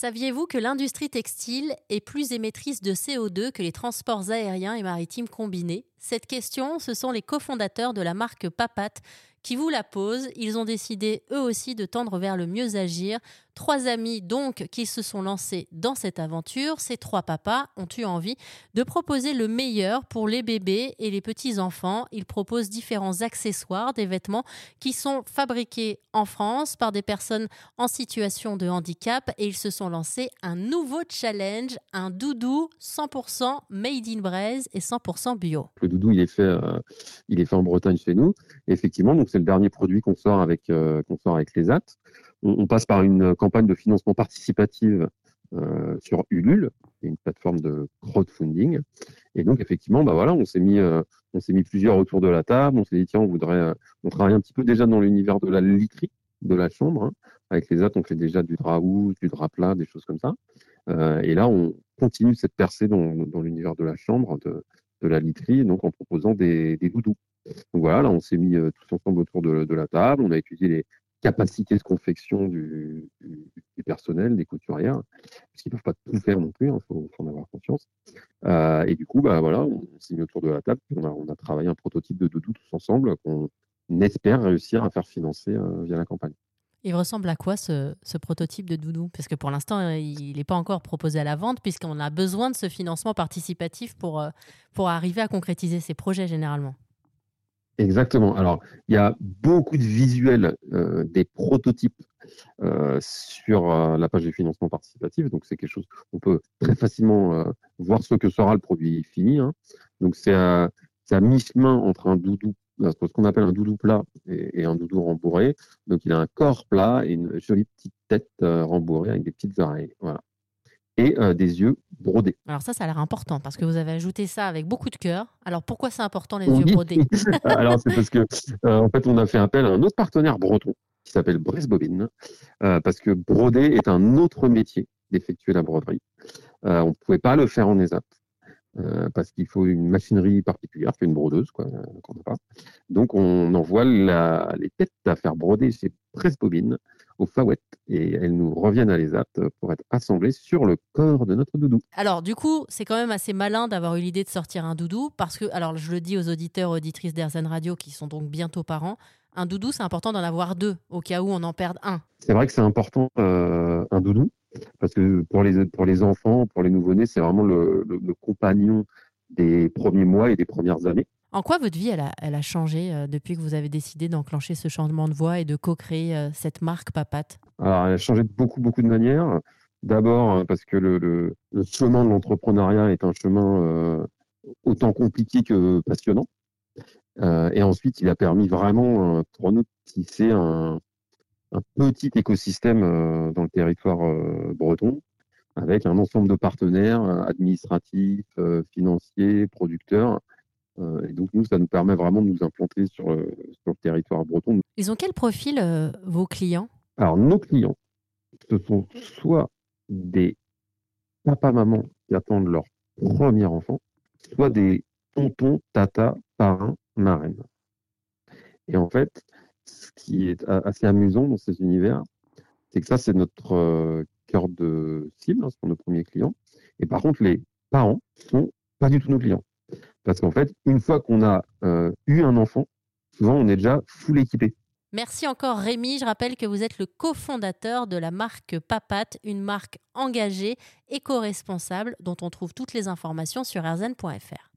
Saviez-vous que l'industrie textile est plus émettrice de CO2 que les transports aériens et maritimes combinés? Cette question, ce sont les cofondateurs de la marque Papat qui vous la posent. Ils ont décidé eux aussi de tendre vers le mieux agir. Trois amis donc qui se sont lancés dans cette aventure. Ces trois papas ont eu envie de proposer le meilleur pour les bébés et les petits-enfants. Ils proposent différents accessoires, des vêtements qui sont fabriqués en France par des personnes en situation de handicap et ils se sont lancés un nouveau challenge, un doudou 100% made in Braise et 100% bio. Le doudou, il est fait, euh, il est fait en Bretagne chez nous. effectivement, c'est le dernier produit qu'on sort avec, euh, qu'on sort avec les AT. On, passe par une campagne de financement participative euh, sur Ulule, une plateforme de crowdfunding. Et donc effectivement, bah voilà, on s'est mis, on s'est mis plusieurs autour de la table. On s'est dit tiens, on voudrait, on travaille un petit peu déjà dans l'univers de la literie de la chambre. Hein. Avec les AT, on fait déjà du drap housse, du drap plat, des choses comme ça. et là, on continue cette percée dans, dans l'univers de la chambre, de la literie, donc en proposant des, des doudous. Donc voilà, là, on s'est mis euh, tous ensemble autour de, la table, on a étudié les capacités de confection du, personnel, des couturières, puisqu'ils ne peuvent pas tout faire non plus, il hein, faut, en avoir conscience. Euh, et du coup, bah, voilà, on s'est mis autour de la table, on a, on a travaillé un prototype de doudou tous ensemble qu'on espère réussir à faire financer euh, via la campagne. Il ressemble à quoi ce, prototype de doudou? Parce que pour l'instant, euh, il n'est pas encore proposé à la vente, puisqu'on a besoin de ce financement participatif pour, euh, pour arriver à concrétiser ces projets généralement. Exactement. Alors, il y a beaucoup de visuels euh, des prototypes sur la page de financement participatif. Donc, c'est quelque chose on peut très facilement voir ce que sera le produit fini. Hein. Donc, c'est à mi-chemin entre un doudou ce qu'on appelle un doudou plat et, un doudou rembourré. Donc il a un corps plat et une jolie petite tête euh, rembourrée avec des petites oreilles. Voilà. Et euh, des yeux brodés. Alors ça, ça a l'air important parce que vous avez ajouté ça avec beaucoup de cœur. Alors pourquoi c'est important les yeux brodés? Alors c'est parce que euh, en fait on a fait appel à un autre partenaire breton qui s'appelle Brice Bobine parce que broder est un autre métier d'effectuer la broderie. on ne pouvait pas le faire en ESAP. Euh, parce qu'il faut une machinerie particulière, une brodeuse, quoi, euh, qu'on n'a pas. Donc, on envoie la, les têtes à faire broder ces presse-bobines aux faouettes et elles nous reviennent à les aptes pour être assemblées sur le corps de notre doudou. Alors, du coup, c'est quand même assez malin d'avoir eu l'idée de sortir un doudou parce que, alors, je le dis aux auditeurs, auditrices d'Airzen Radio qui sont donc bientôt parents, un doudou, c'est important d'en avoir deux au cas où on en perde un. C'est vrai que c'est important, euh, un doudou parce que pour les, pour les enfants, pour les nouveau-nés, c'est vraiment le, le, compagnon des premiers mois et des premières années. En quoi votre vie, elle a, elle a changé euh, depuis que vous avez décidé d'enclencher ce changement de voix et de co-créer euh, cette marque Papat Alors, elle a changé de beaucoup, beaucoup de manières. D'abord, euh, parce que le, le, le chemin de l'entrepreneuriat est un chemin autant compliqué que passionnant. et ensuite, il a permis vraiment pour nous de tisser un, un petit écosystème euh, dans le territoire euh, breton avec un ensemble de partenaires euh, administratifs, financiers, producteurs. Et donc nous, ça nous permet vraiment de nous implanter sur, sur le territoire breton. Ils ont quel profil, vos clients? Alors nos clients, ce sont soit des papa-maman qui attendent leur premier enfant, soit des tontons, tata, parrains, marraines. Et en fait, ce qui est assez amusant dans ces univers, c'est que ça, c'est notre euh, cœur de cible, hein, c'est nos premiers clients. Et par contre, les parents sont pas du tout nos clients. Parce qu'en fait, une fois qu'on a euh, eu un enfant, souvent on est déjà full équipé. Merci encore Rémi. Je rappelle que vous êtes le cofondateur de la marque Papat, une marque engagée, éco-responsable, dont on trouve toutes les informations sur erzen.fr.